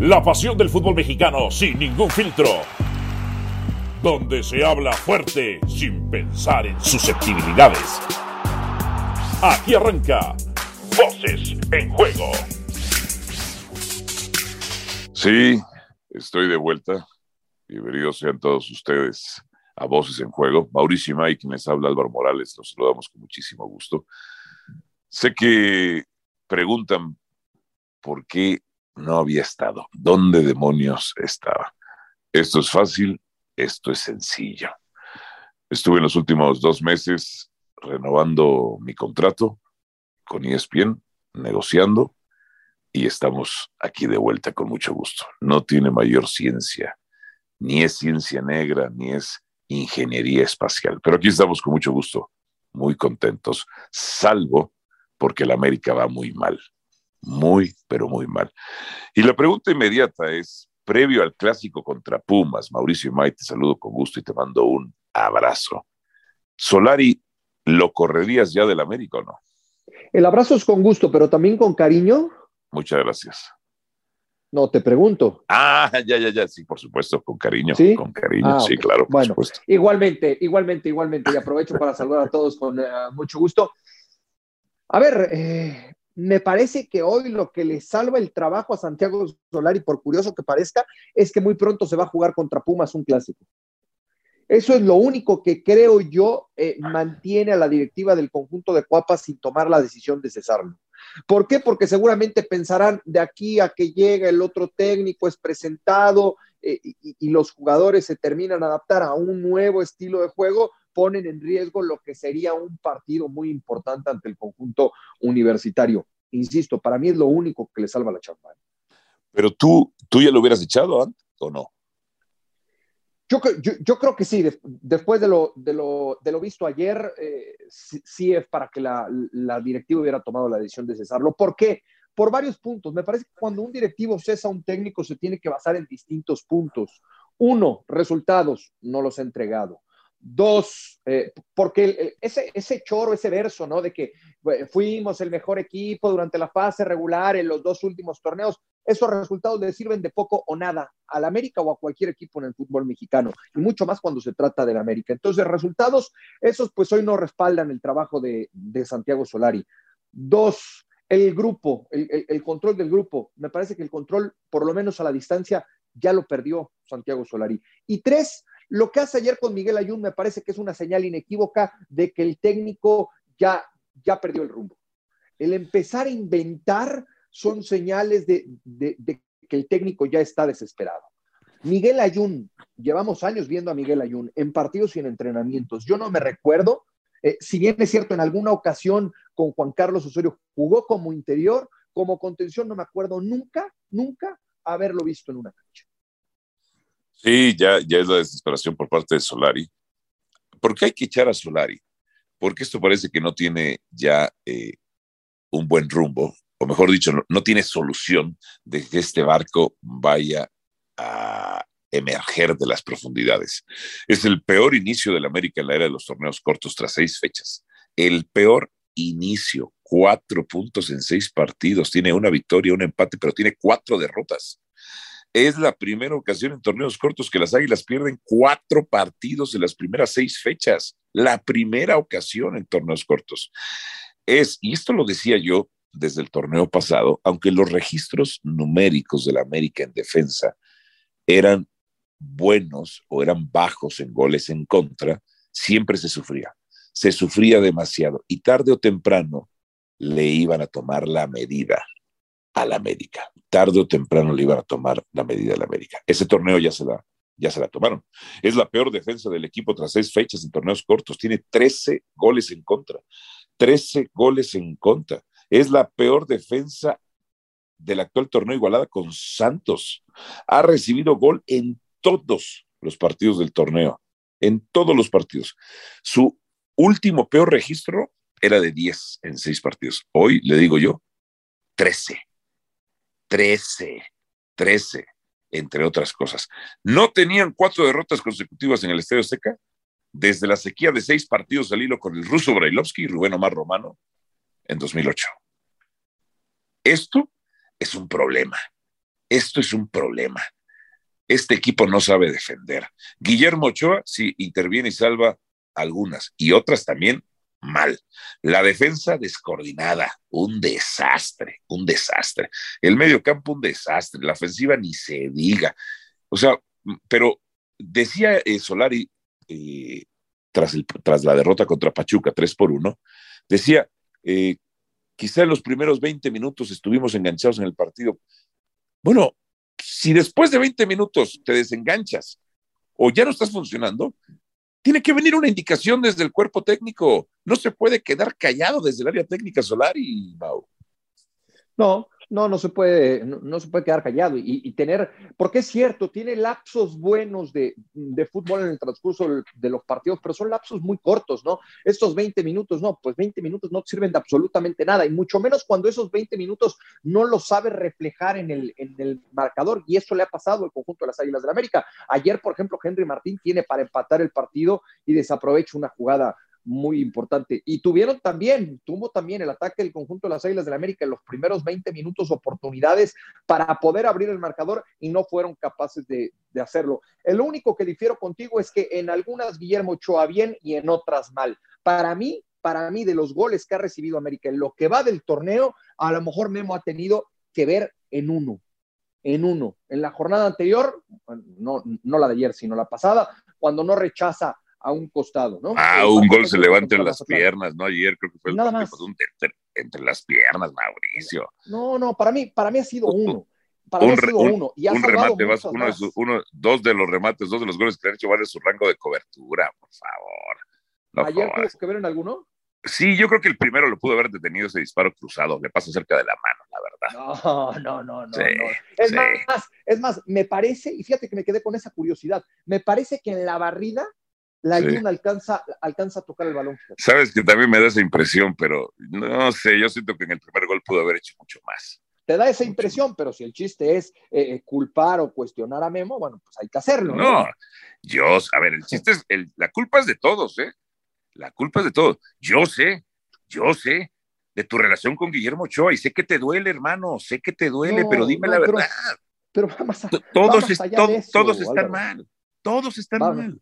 La pasión del fútbol mexicano sin ningún filtro. Donde se habla fuerte sin pensar en susceptibilidades. Aquí arranca Voces en Juego. Sí, estoy de vuelta. Bienvenidos sean todos ustedes a Voces en Juego. Mauricio y Mike, quienes habla Álvaro Morales, los saludamos con muchísimo gusto. Sé que preguntan por qué no había estado, dónde demonios estaba. Esto es fácil, esto es sencillo. Estuve en los últimos dos meses renovando mi contrato con ESPN, negociando, y estamos aquí de vuelta con mucho gusto. No tiene mayor ciencia, ni es ciencia negra, ni es ingeniería espacial, pero aquí estamos con mucho gusto, muy contentos, salvo porque la América va muy mal, muy, pero muy mal. Y la pregunta inmediata es, previo al clásico contra Pumas, Mauricio May, te saludo con gusto y te mando un abrazo. Solari, ¿lo correrías ya del América o no? El abrazo es con gusto, pero también con cariño. Muchas gracias. No, te pregunto. Ah, ya, ya, ya, sí, por supuesto, con cariño. ¿Sí? Con cariño, ah, sí, claro, por bueno, supuesto. Igualmente, igualmente, igualmente. Y aprovecho para saludar a todos con uh, mucho gusto. A ver, eh, me parece que hoy lo que le salva el trabajo a Santiago Solari, por curioso que parezca, es que muy pronto se va a jugar contra Pumas un clásico. Eso es lo único que creo yo eh, mantiene a la directiva del conjunto de Cuapas sin tomar la decisión de cesarlo. ¿Por qué? Porque seguramente pensarán de aquí a que llega el otro técnico, es presentado eh, y, y, los jugadores se terminan a adaptar a un nuevo estilo de juego, ponen en riesgo lo que sería un partido muy importante ante el conjunto universitario. Insisto, para mí es lo único que le salva la chamba. Pero tú, tú ya lo hubieras echado antes o no? Yo, yo, yo, creo que sí, después de lo, de lo, de lo visto ayer, eh, sí, sí, es para que la, la, directiva hubiera tomado la decisión de cesarlo. ¿Por qué? Por varios puntos. Me parece que cuando un directivo cesa a un técnico se tiene que basar en distintos puntos. Uno, resultados, no los ha entregado. Dos, eh, porque el, ese, ese choro, ese verso, ¿no? De que fuimos el mejor equipo durante la fase regular en los dos últimos torneos, esos resultados le sirven de poco o nada al América o a cualquier equipo en el fútbol mexicano, y mucho más cuando se trata del América. Entonces, resultados, esos pues hoy no respaldan el trabajo de, de Santiago Solari. Dos, el grupo, el, el, control del grupo. Me parece que el control, por lo menos a la distancia, ya lo perdió Santiago Solari. Y tres, lo que hace ayer con Miguel Ayun me parece que es una señal inequívoca de que el técnico ya, ya perdió el rumbo. El empezar a inventar son señales de, de, que el técnico ya está desesperado. Miguel Ayun, llevamos años viendo a Miguel Ayun en partidos y en entrenamientos. Yo no me recuerdo, eh, si bien es cierto, en alguna ocasión con Juan Carlos Osorio jugó como interior, como contención, no me acuerdo nunca, nunca haberlo visto en una cancha. Sí, ya, ya es la desesperación por parte de Solari. ¿Por qué hay que echar a Solari? Porque esto parece que no tiene ya eh, un buen rumbo, o mejor dicho, no, no, tiene solución de que este barco vaya a emerger de las profundidades. Es el peor inicio del América en la era de los torneos cortos tras seis fechas. El peor inicio, cuatro puntos en seis partidos, tiene una victoria, un empate, pero tiene cuatro derrotas. Es la primera ocasión en torneos cortos que las Águilas pierden cuatro partidos de las primeras seis fechas. La primera ocasión en torneos cortos. Es, y esto lo decía yo desde el torneo pasado, aunque los registros numéricos de la América en defensa eran buenos o eran bajos en goles en contra, siempre se sufría. Se sufría demasiado y tarde o temprano le iban a tomar la medida a la América. Tarde o temprano le iban a tomar la medida a la América. Ese torneo ya se la, ya se la tomaron. Es la peor defensa del equipo tras seis fechas en torneos cortos. Tiene 13 goles en contra. 13 goles en contra. Es la peor defensa del actual torneo igualada con Santos. Ha recibido gol en todos los partidos del torneo. En todos los partidos. Su último peor registro era de 10 en 6 partidos. Hoy, le digo yo, 13. 13, 13, entre otras cosas. No tenían cuatro derrotas consecutivas en el Estadio Seca desde la sequía de seis partidos al hilo con el ruso Brailovsky y Rubén Omar Romano en 2008. Esto es un problema. esto es un problema. Este equipo no sabe defender. Guillermo Ochoa sí interviene y salva algunas y otras también mal. La defensa descoordinada, un desastre, un desastre. El medio campo, un desastre. La ofensiva ni se diga. O sea, pero decía eh, Solari eh, tras, tras, la derrota contra Pachuca 3 por 1, decía, eh, quizá en los primeros 20 minutos estuvimos enganchados en el partido. Bueno, si después de 20 minutos te desenganchas o ya no estás funcionando, tiene que venir una indicación desde el cuerpo técnico. No se puede quedar callado desde el área técnica solar y No, no, no se puede, no, se puede quedar callado y, tener, porque es cierto, tiene lapsos buenos de, fútbol en el transcurso de los partidos, pero son lapsos muy cortos, ¿no? Estos 20 minutos, no, pues 20 minutos no sirven de absolutamente nada, y mucho menos cuando esos 20 minutos no lo sabe reflejar en el, en el marcador, y eso le ha pasado al conjunto de las Águilas del la América. Ayer, por ejemplo, Henry Martín tiene para empatar el partido y desaprovecha una jugada muy importante. Y tuvieron también, tuvo también el ataque del conjunto de las Águilas del la América en los primeros 20 minutos oportunidades para poder abrir el marcador y no fueron capaces de, hacerlo. El único que difiero contigo es que en algunas Guillermo Ochoa bien y en otras mal. Para mí, para mí, de los goles que ha recibido América en lo que va del torneo, a lo mejor Memo ha tenido que ver en uno, en uno. En la jornada anterior, no, no la de ayer, sino la pasada, cuando no rechaza a un costado, ¿no? Ah, un gol se levanta en las piernas, ¿no? Ayer creo que fue el Nada más. Un entre, las piernas, Mauricio. No, no, para mí, para mí ha sido uno. Para mí ha sido uno. Y un remate, vas, uno, de uno, dos de los remates, dos de los goles que han hecho vale su rango de cobertura, por favor. ¿Ayer tuvo que ver en alguno? Sí, yo creo que el primero lo pudo haber detenido ese disparo cruzado, le pasó cerca de la mano, la verdad. No, no, no, no. Es, más, es más, me parece, y fíjate que me quedé con esa curiosidad, me parece que en la barrida la sí. alcanza, alcanza a tocar el balón. Sabes que también me da esa impresión, pero no sé, yo siento que en el primer gol pudo haber hecho mucho más. Te da esa impresión, pero si el chiste es eh, culpar o cuestionar a Memo, bueno, pues hay que hacerlo. No, yo, a ver, el chiste es, la culpa es de todos, ¿eh? La culpa es de todos. Yo sé, yo sé de tu relación con Guillermo Ochoa y sé que te duele, hermano, sé que te duele, pero dime la verdad. Pero, vamos a, todos, todos están mal, todos están mal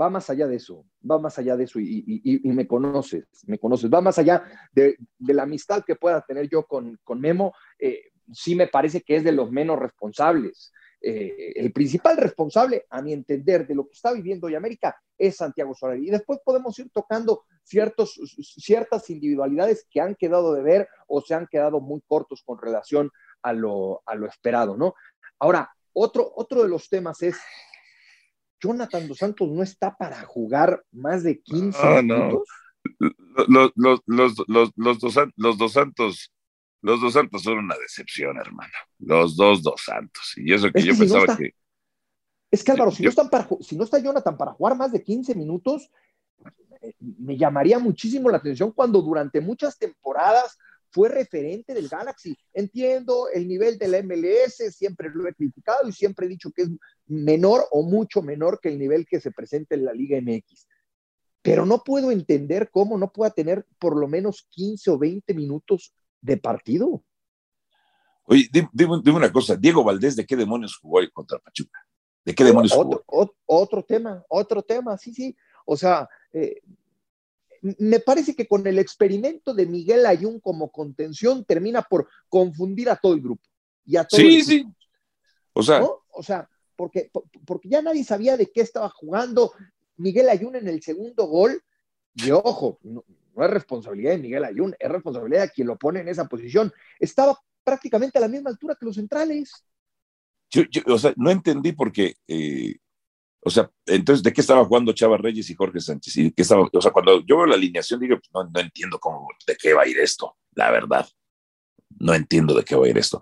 va más allá de eso, va más allá de eso y, me conoces, me conoces, va más allá de, la amistad que pueda tener yo con, Memo, eh, sí me parece que es de los menos responsables. Eh, el principal responsable, a mi entender, de lo que está viviendo hoy América es Santiago Solari. Y después podemos ir tocando ciertas individualidades que han quedado de ver o se han quedado muy cortos con relación a lo, a lo esperado, ¿no? Ahora, otro, otro de los temas es Jonathan Dos Santos no está para jugar más de 15 minutos. Los, los, los, los, los, dos, los dos Santos, los dos Santos son una decepción, hermano. Los dos Dos Santos. Y eso que, yo pensaba que. Es que Álvaro, si, no están para, si no está Jonathan para jugar más de 15 minutos, me llamaría muchísimo la atención cuando durante muchas temporadas fue referente del Galaxy. Entiendo el nivel de la MLS, siempre lo he criticado y siempre he dicho que es menor o mucho menor que el nivel que se presenta en la Liga MX. Pero no puedo entender cómo no pueda tener por lo menos 15 o 20 minutos de partido. Oye, dime, una cosa, Diego Valdés, ¿de qué demonios jugó hoy contra Pachuca? ¿De qué demonios jugó? Otro, tema, otro tema, sí, sí. O sea, eh, me parece que con el experimento de Miguel Ayun como contención termina por confundir a todo el grupo. Y a todo sí, sí. O sea, o sea porque, porque ya nadie sabía de qué estaba jugando Miguel Ayun en el segundo gol. Y ojo, no, es responsabilidad de Miguel Ayun, es responsabilidad de quien lo pone en esa posición. Estaba prácticamente a la misma altura que los centrales. Yo, o sea, no entendí porque eh, o sea, entonces, ¿de qué estaba jugando Chava Reyes y Jorge Sánchez? ¿Y qué estaba, o sea, cuando yo veo la alineación, digo, pues, no, entiendo cómo, de qué va a ir esto, la verdad. No entiendo de qué va a ir esto.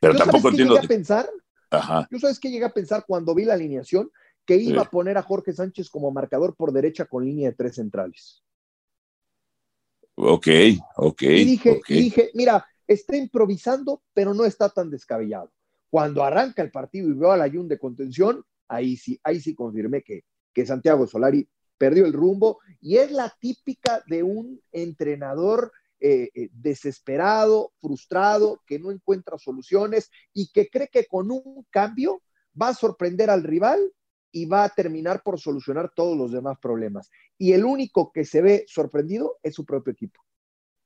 Pero tampoco entiendo. Llegué a pensar? Ajá. ¿Tú sabes qué llegué a pensar cuando vi la alineación? Que iba a poner a Jorge Sánchez como marcador por derecha con línea de tres centrales. Ok, ok. Y dije, Y dije mira, está improvisando, pero no está tan descabellado. Cuando arranca el partido y veo al Ayun de contención, ahí sí, ahí sí confirmé que, que Santiago Solari perdió el rumbo y es la típica de un entrenador eh, eh, desesperado, frustrado, que no encuentra soluciones y que cree que con un cambio va a sorprender al rival y va a terminar por solucionar todos los demás problemas. Y el único que se ve sorprendido es su propio equipo.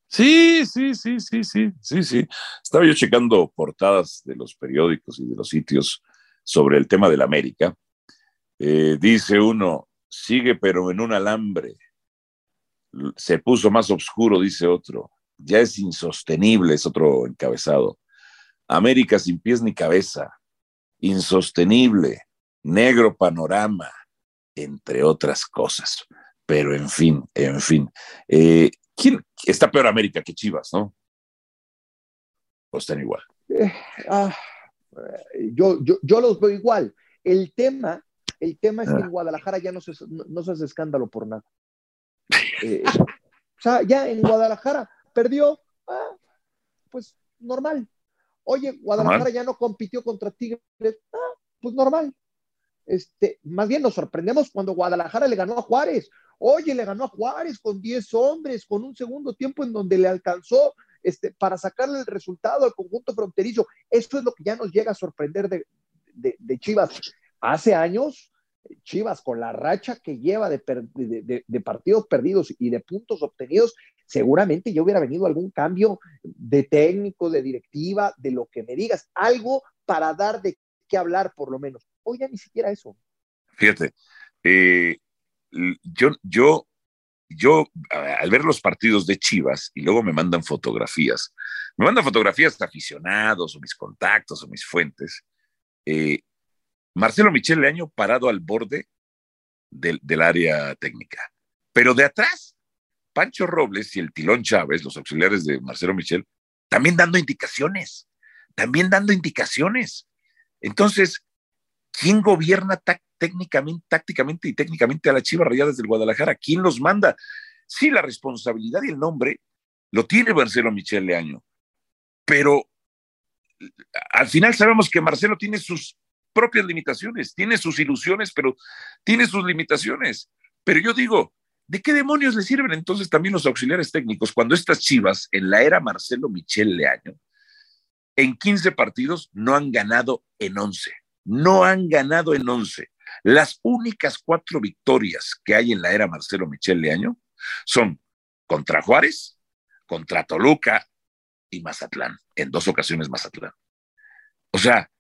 Sí, sí, sí, sí, sí, sí, sí. Estaba yo checando portadas de los periódicos y de los sitios sobre el tema del América. Eh, dice uno, sigue pero en un alambre. Se puso más oscuro, dice otro. Ya es insostenible, es otro encabezado. América sin pies ni cabeza. Insostenible. Negro panorama, entre otras cosas. Pero en fin, en fin. Eh, ¿Quién está peor América que Chivas, no? ¿O están igual? Eh, ah, yo, yo, yo, los veo igual. El tema, el tema es que en ah. Guadalajara ya no se, no, se hace escándalo por nada. Eh, o sea, ya en Guadalajara perdió, ah, pues normal. Oye, Guadalajara ya no compitió contra Tigres, ah, pues normal. Este, más bien nos sorprendemos cuando Guadalajara le ganó a Juárez. Oye, le ganó a Juárez con 10 hombres, con un segundo tiempo en donde le alcanzó este, para sacarle el resultado al conjunto fronterizo. Esto es lo que ya nos llega a sorprender de, de, Chivas. Hace años, Chivas, con la racha que lleva de, de, partidos perdidos y de puntos obtenidos, seguramente yo hubiera venido algún cambio de técnico, de directiva, de lo que me digas, algo para dar de qué hablar por lo menos. Hoy ya ni siquiera eso. Fíjate, eh, yo, yo, yo, al ver los partidos de Chivas y luego me mandan fotografías, me mandan fotografías de aficionados o mis contactos o mis fuentes. Eh, Marcelo Michel Leaño parado al borde del, del área técnica. Pero de atrás, Pancho Robles y el Tilón Chávez, los auxiliares de Marcelo Michel, también dando indicaciones, también dando indicaciones. Entonces, ¿quién gobierna técnicamente, tácticamente y técnicamente a la Chivas Rayadas del Guadalajara. ¿Quién los manda? Sí, la responsabilidad y el nombre lo tiene Marcelo Michel Leaño, pero al final sabemos que Marcelo tiene sus propias limitaciones, tiene sus ilusiones, pero tiene sus limitaciones. Pero yo digo, ¿de qué demonios le sirven entonces también los auxiliares técnicos cuando estas Chivas, en la era Marcelo Michel Leaño, en 15 partidos no han ganado en 11? No han ganado en 11. Las únicas cuatro victorias que hay en la era Marcelo Michel Leaño son contra Juárez, contra Toluca y Mazatlán, en dos ocasiones Mazatlán. O sea,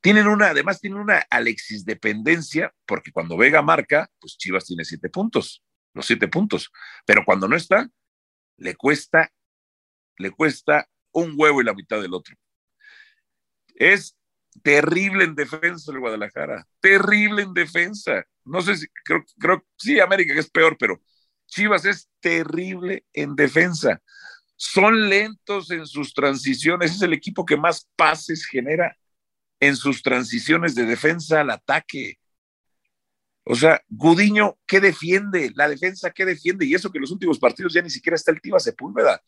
tienen una, además tienen una Alexis dependencia, porque cuando Vega marca, pues Chivas tiene siete puntos, los siete puntos, pero cuando no está, le cuesta, le cuesta un huevo y la mitad del otro. Es terrible en defensa el Guadalajara, terrible en defensa. No sé si, creo, creo, sí, América es peor, pero Chivas es terrible en defensa. Son lentos en sus transiciones, es el equipo que más pases genera en sus transiciones de defensa al ataque. O sea, Gudiño, ¿qué defiende? La defensa, ¿qué defiende? Y eso que en los últimos partidos ya ni siquiera está el Tiva Sepúlveda.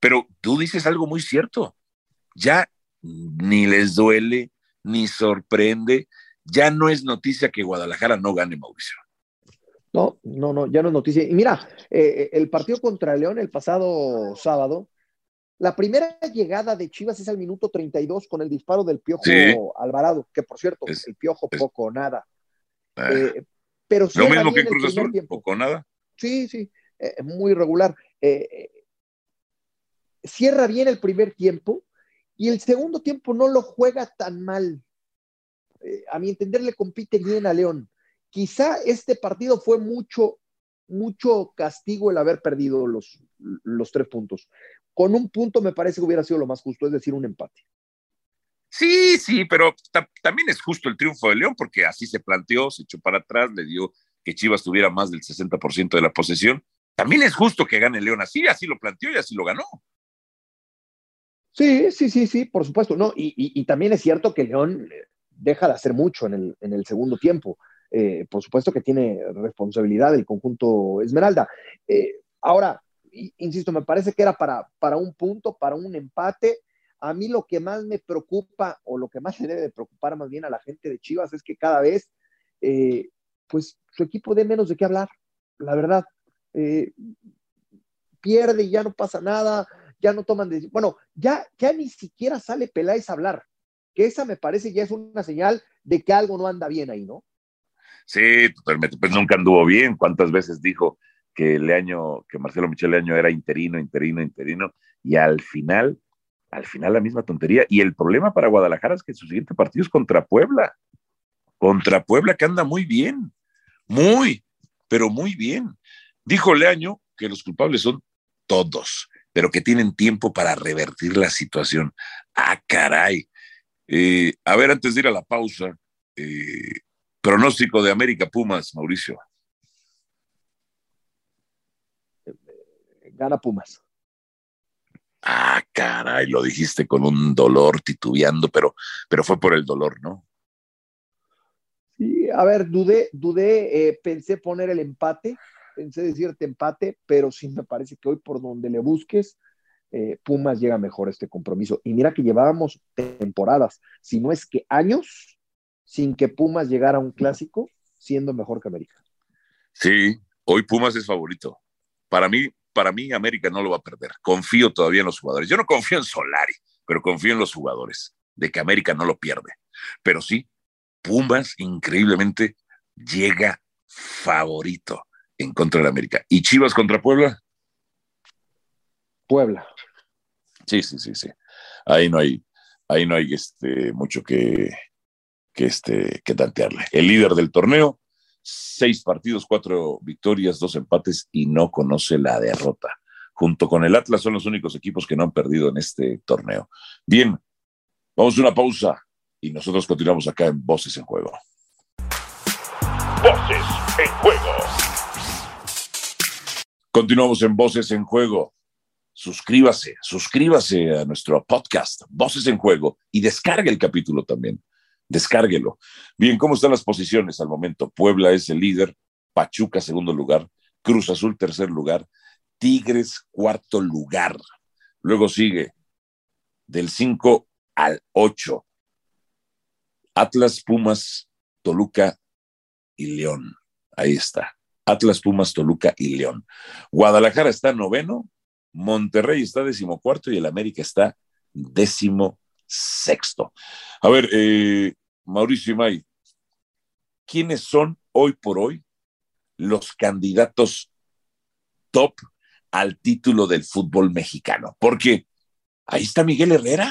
Pero tú dices algo muy cierto. Ya ni les duele, ni sorprende. Ya no es noticia que Guadalajara no gane, Mauricio. No, no, no, ya no es noticia. Y mira, eh, el partido contra León el pasado sábado, la primera llegada de Chivas es al minuto 32 con el disparo del Piojo Alvarado, que por cierto, el Piojo poco o nada. Ah. Eh, pero Lo mismo que Cruz Azul, poco nada. Sí, sí, eh, muy regular. cierra bien el primer tiempo y el segundo tiempo no lo juega tan mal. Eh, a mi entender, le compite bien a León. Quizá este partido fue mucho, mucho castigo el haber perdido los, los tres puntos. Con un punto me parece que hubiera sido lo más justo, es decir, un empate. Sí, sí, pero también es justo el triunfo de León porque así se planteó, se echó para atrás, le dio que Chivas tuviera más del 60% de la posesión. También es justo que gane León así, así lo planteó y así lo ganó. Sí, sí, sí, sí, por supuesto. No, y, también es cierto que León eh, deja de hacer mucho en el, segundo tiempo. Eh, por supuesto que tiene responsabilidad el conjunto Esmeralda. Eh, ahora, insisto, me parece que era para, para un punto, para un empate. A mí lo que más me preocupa, o lo que más le debe preocupar más bien a la gente de Chivas, es que cada vez, pues su equipo dé menos de qué hablar, la verdad. pierde y ya no pasa nada, ya no toman decisiones. Bueno, ya, ya ni siquiera sale Peláez a hablar, que esa me parece ya es una señal de que algo no anda bien ahí, ¿no? Sí, totalmente, pues nunca anduvo bien. ¿Cuántas veces dijo que Leaño, que Marcelo Michel Leaño era interino, interino, interino? Y al final, al final la misma tontería. Y el problema para Guadalajara es que su siguiente partido es contra Puebla. Contra Puebla que anda muy bien, muy, pero muy bien. Dijo Leaño que los culpables son todos, pero que tienen tiempo para revertir la situación. Ah, caray. Eh, a ver, antes de ir a la pausa, eh, pronóstico de América Pumas, Mauricio. Gana Pumas. Ah, caray, lo dijiste con un dolor titubeando, pero, pero fue por el dolor, ¿no? Sí, a ver, dudé, dudé, eh, pensé poner el empate, pensé decirte empate, pero sí me parece que hoy por donde le busques, eh, Pumas llega mejor a este compromiso. Y mira que llevábamos temporadas, si no es que años, sin que Pumas llegara a un clásico siendo mejor que América. Sí, hoy Pumas es favorito. Para mí, para mí América no lo va a perder. Confío todavía en los jugadores. Yo no confío en Solari, pero confío en los jugadores de que América no lo pierde. Pero sí, Pumas increíblemente llega favorito en contra de América. ¿Y Chivas contra Puebla? Puebla. Sí, sí, sí, sí. Ahí no hay, ahí no hay este, mucho que, que, este, que tantearle. El líder del torneo, seis partidos, cuatro victorias, dos empates y no conoce la derrota. Junto con el Atlas son los únicos equipos que no han perdido en este torneo. Bien, vamos a una pausa y nosotros continuamos acá en Voces en Juego. Voces en Juego. Continuamos en Voces en Juego. Suscríbase, suscríbase a nuestro podcast, Voces en Juego, y descargue el capítulo también. Descárguelo. Bien, ¿cómo están las posiciones al momento? Puebla es el líder, Pachuca segundo lugar, Cruz Azul tercer lugar, Tigres cuarto lugar. Luego sigue del 5 al 8. Atlas, Pumas, Toluca y León. Ahí está. Atlas, Pumas, Toluca y León. Guadalajara está noveno, Monterrey está decimocuarto y el América está décimo sexto. A ver, eh, Mauricio May, ¿quiénes son hoy por hoy los candidatos top al título del fútbol mexicano? Porque ahí está Miguel Herrera.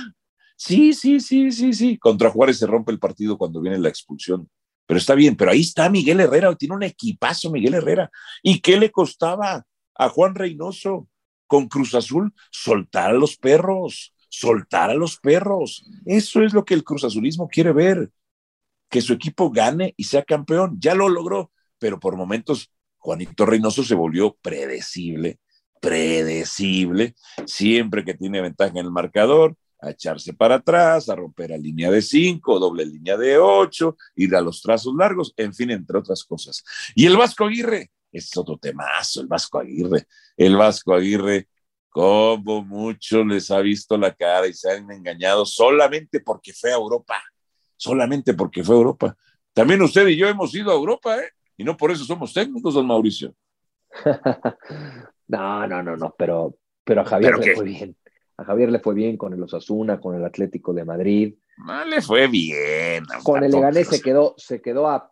Sí, sí, sí, sí, sí. Contra Juárez se rompe el partido cuando viene la expulsión. Pero está bien, pero ahí está Miguel Herrera, tiene un equipazo Miguel Herrera. ¿Y qué le costaba a Juan Reynoso con Cruz Azul? Soltar a los perros, soltar a los perros. Eso es lo que el Cruz Azulismo quiere ver, que su equipo gane y sea campeón. Ya lo logró, pero por momentos Juanito Reynoso se volvió predecible, predecible, siempre que tiene ventaja en el marcador, a echarse para atrás, a romper a línea de cinco, doble línea de ocho, ir a los trazos largos, en fin, entre otras cosas. Y el Vasco Aguirre, es otro temazo, el Vasco Aguirre. El Vasco Aguirre como mucho les ha visto la cara y se han engañado solamente porque fue a Europa, solamente porque fue a Europa. También usted y yo hemos ido a Europa, ¿eh? Y no por eso somos técnicos, don Mauricio. no, no, no, no, pero, pero a Javier le fue bien. A Javier le fue bien con el Osasuna, con el Atlético de Madrid. No le fue bien. Con el Leganés se quedó, se quedó a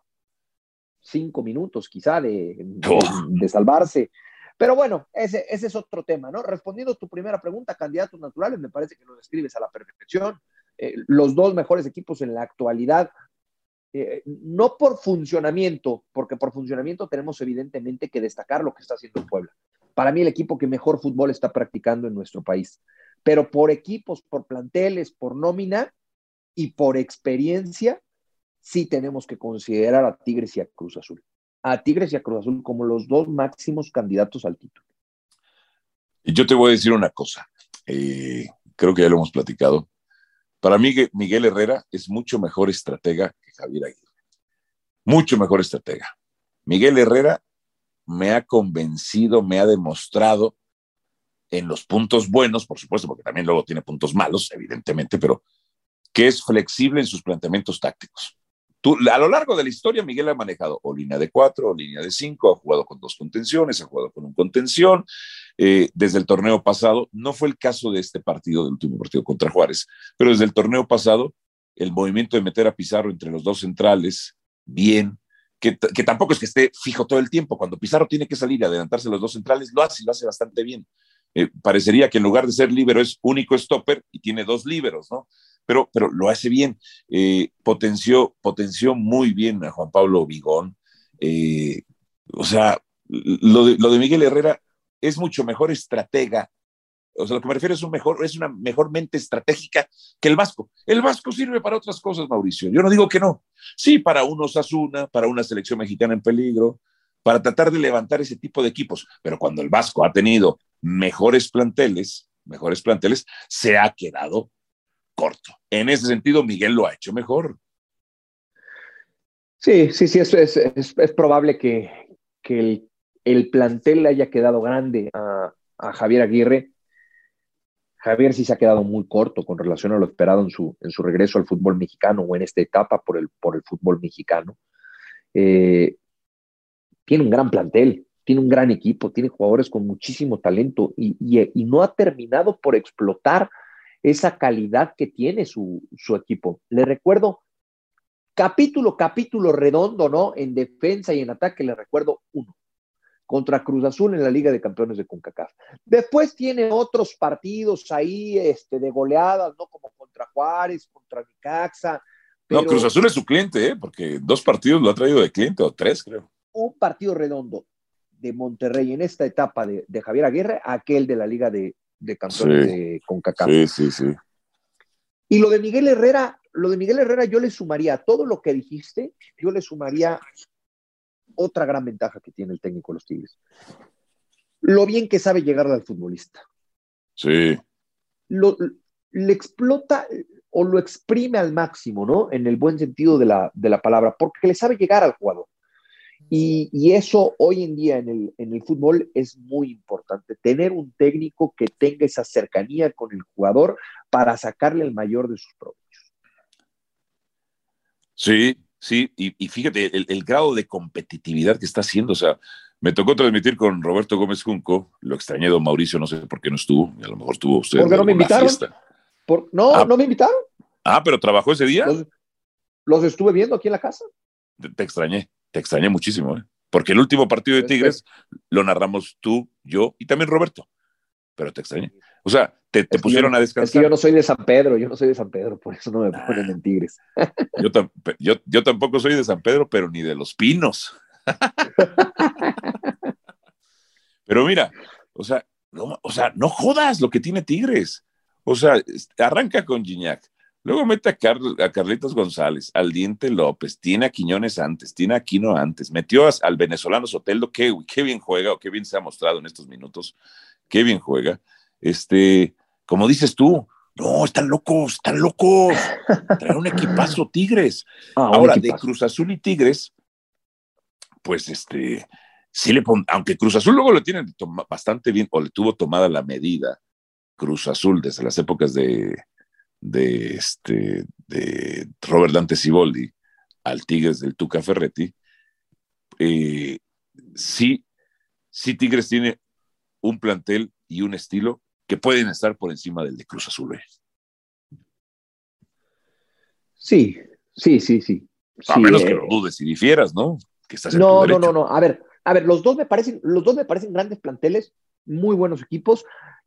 cinco minutos quizá de, de, de salvarse. Pero bueno, ese, ese, es otro tema, ¿no? Respondiendo a tu primera pregunta, candidatos naturales, me parece que lo describes a la perfección. Eh, los dos mejores equipos en la actualidad, eh, no por funcionamiento, porque por funcionamiento tenemos evidentemente que destacar lo que está haciendo Puebla. Para mí el equipo que mejor fútbol está practicando en nuestro país. Pero por equipos, por planteles, por nómina y por experiencia, sí tenemos que considerar a Tigres y a Cruz Azul a Tigres y a Cruz Azul como los dos máximos candidatos al título. Yo te voy a decir una cosa, eh, creo que ya lo hemos platicado. Para mí, Miguel Herrera es mucho mejor estratega que Javier Aguirre. Mucho mejor estratega. Miguel Herrera me ha convencido, me ha demostrado en los puntos buenos, por supuesto, porque también luego tiene puntos malos, evidentemente, pero que es flexible en sus planteamientos tácticos Tú, a lo largo de la historia, Miguel ha manejado o línea de cuatro o línea de cinco, ha jugado con dos contenciones, ha jugado con un contención. Eh, desde el torneo pasado, no fue el caso de este partido, del último partido contra Juárez, pero desde el torneo pasado, el movimiento de meter a Pizarro entre los dos centrales, bien, que, que, tampoco es que esté fijo todo el tiempo. Cuando Pizarro tiene que salir y adelantarse los dos centrales, lo hace y lo hace bastante bien. Eh, parecería que en lugar de ser líbero es único stopper y tiene dos líberos, ¿no? Pero, pero lo hace bien. Eh, potenció, potenció muy bien a Juan Pablo Vigón. Eh, o sea, lo de, lo de Miguel Herrera es mucho mejor estratega o sea, lo que me refiero es, un mejor, es una mejor mente estratégica que el Vasco. El Vasco sirve para otras cosas, Mauricio. Yo no digo que no. Sí, para unos Asuna, para una selección mexicana en peligro, para tratar de levantar ese tipo de equipos. Pero cuando el Vasco ha tenido mejores planteles, mejores planteles, se ha quedado corto. En ese sentido, Miguel lo ha hecho mejor. Sí, sí, sí, es, es, es, probable que, que el, el, plantel haya quedado grande a, a, Javier Aguirre. Javier sí se ha quedado muy corto con relación a lo esperado en su, en su regreso al fútbol mexicano o en esta etapa por el, por el fútbol mexicano. Eh, tiene un gran plantel, tiene un gran equipo, tiene jugadores con muchísimo talento y, y, no ha terminado por explotar esa calidad que tiene su, su, equipo. Le recuerdo, capítulo, capítulo redondo, ¿no? En defensa y en ataque, le recuerdo uno, contra Cruz Azul en la Liga de Campeones de CONCACAF. Después tiene otros partidos ahí este, de goleadas, ¿no? Como contra Juárez, contra Nicaxa. Pero... No, Cruz Azul es su cliente, ¿eh? Porque dos partidos lo ha traído de cliente, o tres, creo un partido redondo de Monterrey en esta etapa de, de Javier Aguirre aquel de la Liga de, de Campeones sí, de CONCACAF. Sí, sí, sí. Y lo de Miguel Herrera, lo de Miguel Herrera yo le sumaría a todo lo que dijiste, yo le sumaría otra gran ventaja que tiene el técnico de los Tigres. Lo bien que sabe llegar al futbolista. Sí. Lo, le explota o lo exprime al máximo, ¿no? En el buen sentido de la, de la palabra, porque le sabe llegar al jugador. Y, y, eso hoy en día en el, en el fútbol es muy importante, tener un técnico que tenga esa cercanía con el jugador para sacarle el mayor de sus propios. Sí, sí, y, y fíjate el, el, grado de competitividad que está haciendo, o sea, me tocó transmitir con Roberto Gómez Junco, lo extrañé don Mauricio, no sé por qué no estuvo, a lo mejor estuvo usted. ¿Por qué no me invitaron? ¿Por, no, ah, no me invitaron. Ah, pero trabajó ese día. Los, los estuve viendo aquí en la casa. Te, te extrañé. Te extrañé muchísimo, ¿eh? porque el último partido de Tigres lo narramos tú, yo y también Roberto, pero te extrañé. O sea, te, te pusieron yo, a descansar. Es que yo no soy de San Pedro, yo no soy de San Pedro, por eso no me nah, ponen en Tigres. yo, tam, yo, yo tampoco soy de San Pedro, pero ni de los Pinos. pero mira, o sea, no, o sea, no jodas lo que tiene Tigres. O sea, arranca con Gignac, Luego mete a, Car a, Carlitos González, al Diente López, tiene a Quiñones antes, tiene a Aquino antes, metió a, al venezolano Soteldo, que qué bien juega o qué bien se ha mostrado en estos minutos, qué bien juega. Este, como dices tú, no, están locos, están locos. Traer un equipazo Tigres. Ah, Ahora, equipazo. de Cruz Azul y Tigres, pues este, sí le pon, aunque Cruz Azul luego lo tiene bastante bien, o le tuvo tomada la medida, Cruz Azul desde las épocas de de, este, de Robert Dante Siboldi al Tigres del Tuca Ferretti, eh, sí, sí Tigres tiene un plantel y un estilo que pueden estar por encima del de Cruz Azul. ¿eh? Sí, sí, sí, sí. A sí, menos eh, que lo dudes y difieras, ¿no? Que estás en no, no, no, no. A ver, a ver, los dos me parecen, los dos me parecen grandes planteles, muy buenos equipos.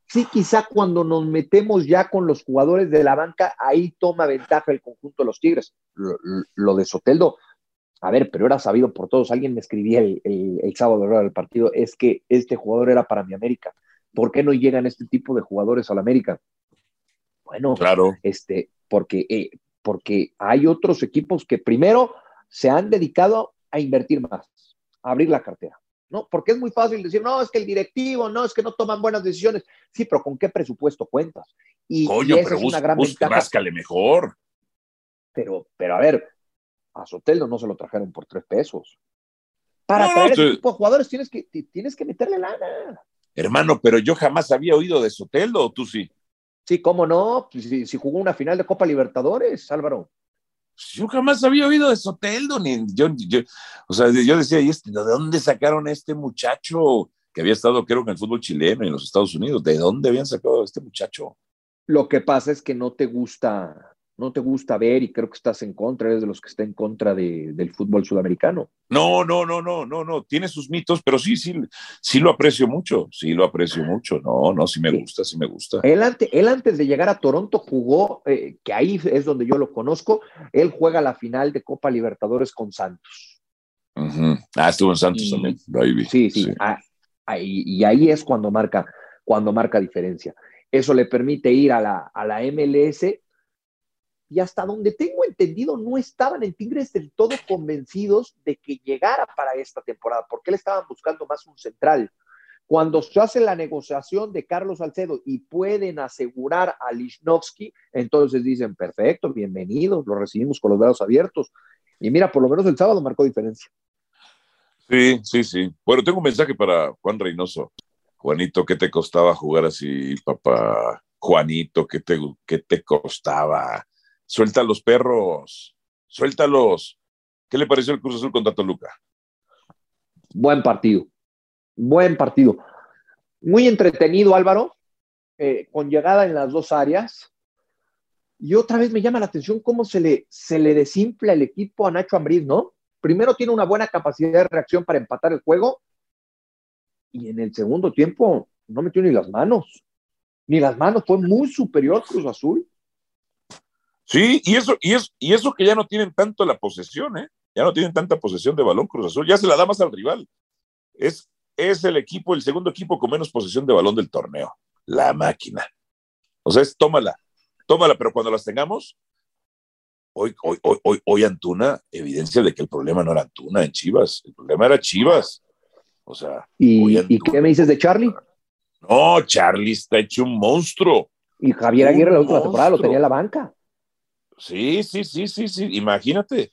Sí, quizá cuando nos metemos ya con los jugadores de la banca, ahí toma ventaja el conjunto de los Tigres. Lo, lo de Soteldo, a ver, pero era sabido por todos. Alguien me escribía el, el, el sábado del partido, es que este jugador era para mi América. ¿Por qué no llegan este tipo de jugadores a la América? Bueno, claro. este, porque, eh, porque hay otros equipos que primero se han dedicado a invertir más, a abrir la cartera. ¿No? Porque es muy fácil decir, no, es que el directivo, no, es que no toman buenas decisiones. Sí, pero ¿con qué presupuesto cuentas? Y, Coño, y esa pero es una gran ventaja. Báscale mejor. Pero, pero a ver, a Soteldo no se lo trajeron por tres pesos. Para no, traer no, ese tipo de jugadores tienes que, tienes que meterle lana. Hermano, pero yo jamás había oído de Soteldo, ¿o tú sí? Sí, cómo no, si, si jugó una final de Copa Libertadores, Álvaro. Yo jamás había oído de Soteldo, ni o sea, yo decía, ¿y este, ¿de dónde sacaron a este muchacho que había estado, creo, en el fútbol chileno y en los Estados Unidos? ¿De dónde habían sacado a este muchacho? Lo que pasa es que no te gusta no te gusta ver y creo que estás en contra, eres de los que está en contra del fútbol sudamericano. No, no, no, no, no, no, tiene sus mitos, pero sí, sí, sí lo aprecio mucho, sí lo aprecio mucho, no, no, sí me gusta, sí me gusta. Él, él antes de llegar a Toronto jugó, eh, que ahí es donde yo lo conozco, él juega la final de Copa Libertadores con Santos. Ah, estuvo en Santos también, Sí, sí, ah, ahí, y ahí es cuando marca, cuando marca diferencia. Eso le permite ir a la, a la MLS y hasta donde tengo entendido no estaban en Tigres del todo convencidos de que llegara para esta temporada, porque él estaban buscando más un central. Cuando se hace la negociación de Carlos Salcedo y pueden asegurar a Lichnowsky, entonces dicen, perfecto, bienvenido, lo recibimos con los brazos abiertos. Y mira, por lo menos el sábado marcó diferencia. Sí, sí, sí. Bueno, tengo un mensaje para Juan Reynoso. Juanito, ¿qué te costaba jugar así, papá? Juanito, ¿qué qué te costaba? Suelta los perros, suéltalos. ¿Qué le pareció el Cruz Azul contra Toluca? Buen partido, buen partido. Muy entretenido, Álvaro, eh, con llegada en las dos áreas. Y otra vez me llama la atención cómo se le, se le desinfla el equipo a Nacho Ambriz, ¿no? Primero tiene una buena capacidad de reacción para empatar el juego y en el segundo tiempo no metió ni las manos. Ni las manos, fue muy superior Cruz Azul. Sí, y eso, y, es, y eso que ya no tienen tanto la posesión, ¿eh? Ya no tienen tanta posesión de balón Cruz Azul, ya se la da más al rival. Es, es el equipo, el segundo equipo con menos posesión de balón del torneo. La máquina. O sea, es tómala, tómala, pero cuando las tengamos, hoy, hoy, hoy, hoy Antuna, evidencia de que el problema no era Antuna en Chivas, el problema era Chivas. O sea. ¿Y, ¿y qué me dices de Charlie? No, Charlie está hecho un monstruo. Y Javier Aguirre la última temporada lo tenía en la banca. Sí, sí, sí, sí, sí. Imagínate,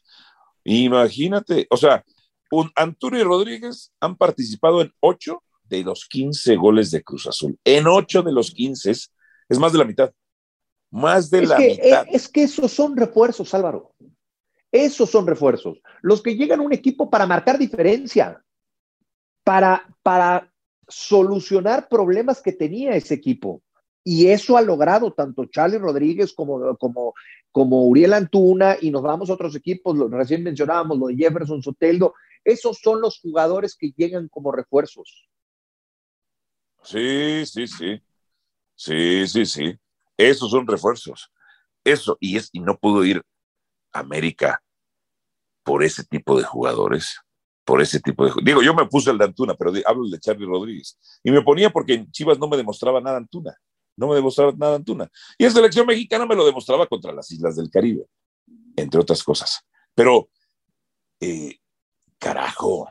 imagínate. O sea, un, Antonio y Rodríguez han participado en ocho de los 15 goles de Cruz Azul. En ocho de los 15 es, más de la mitad. Más de la mitad. Es que esos son refuerzos, Álvaro. Esos son refuerzos. Los que llegan a un equipo para marcar diferencia, para, para solucionar problemas que tenía ese equipo. Y eso ha logrado tanto Charlie Rodríguez como, como, como Uriel Antuna, y nos vamos a otros equipos, lo, recién mencionábamos lo de Jefferson Soteldo. Esos son los jugadores que llegan como refuerzos. Sí, sí, sí. Sí, sí, sí. Esos son refuerzos. Eso, y, es, y no pudo ir América por ese tipo de jugadores por ese tipo de... Digo, yo me puse el de Antuna, pero hablo de Charlie Rodríguez. Y me ponía porque en Chivas no me demostraba nada Antuna no me demostraba nada Antuna. Y en selección mexicana me lo demostraba contra las Islas del Caribe, entre otras cosas. Pero, eh, carajo,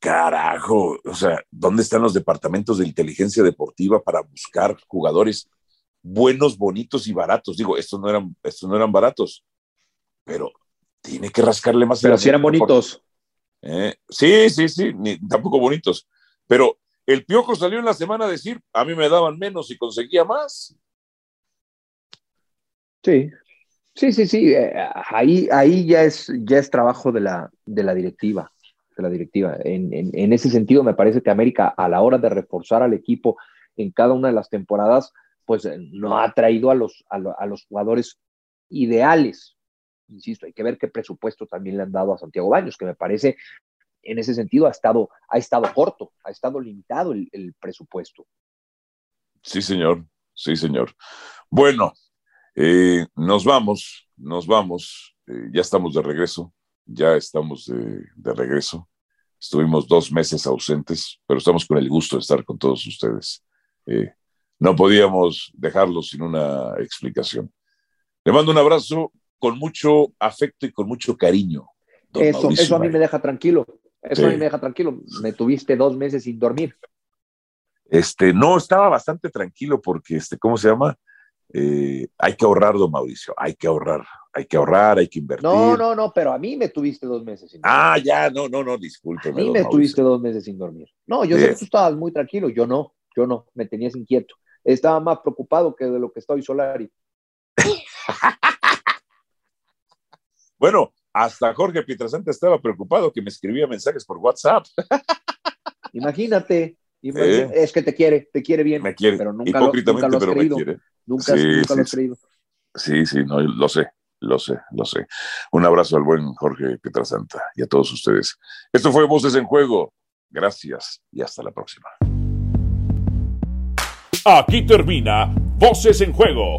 carajo, o sea, ¿dónde están los departamentos de inteligencia deportiva para buscar jugadores buenos, bonitos y baratos? Digo, estos no eran, estos no eran baratos, pero tiene que rascarle más. Pero si eran bonitos. Eh, sí, sí, sí, ni, tampoco bonitos. Pero el Piojo salió en la semana a decir, a mí me daban menos y conseguía más. Sí, sí, sí, sí. Eh, ahí, ahí ya es, ya es trabajo de la, de la directiva. De la directiva. En, ese sentido, me parece que América, a la hora de reforzar al equipo en cada una de las temporadas, pues eh, no ha traído a los, a, a los jugadores ideales. Insisto, hay que ver qué presupuesto también le han dado a Santiago Baños, que me parece en ese sentido ha estado, ha estado corto, ha estado limitado el, presupuesto. Sí, señor, sí, señor. Bueno, eh, nos vamos, nos vamos, eh, ya estamos de regreso, ya estamos de, regreso. Estuvimos dos meses ausentes, pero estamos con el gusto de estar con todos ustedes. Eh, no podíamos dejarlo sin una explicación. Le mando un abrazo con mucho afecto y con mucho cariño. Eso, eso a mí me deja tranquilo. Eso a mí me deja tranquilo. Me tuviste dos meses sin dormir. Este, no, estaba bastante tranquilo porque, este, ¿cómo se llama? Eh, hay que ahorrar, don Mauricio, hay que ahorrar, hay que ahorrar, hay que invertir. No, no, no, pero a mí me tuviste dos meses sin dormir. Ah, ya, no, no, no, disculpe. A mí me tuviste dos meses sin dormir. No, yo sé que tú estabas muy tranquilo, yo no, yo no, me tenías inquieto. Estaba más preocupado que de lo que estoy Solari. Bueno, hasta Jorge Pietrasanta estaba preocupado que me escribía mensajes por WhatsApp. Imagínate, es que te quiere, te quiere bien. Me quiere, pero nunca hipócritamente, lo, pero me quiere. Nunca, nunca lo has creído. Sí, sí, no, lo sé, lo sé, lo sé. Un abrazo al buen Jorge Pietrasanta y a todos ustedes. Esto fue Voces en Juego. Gracias y hasta la próxima. Aquí termina Voces en Juego.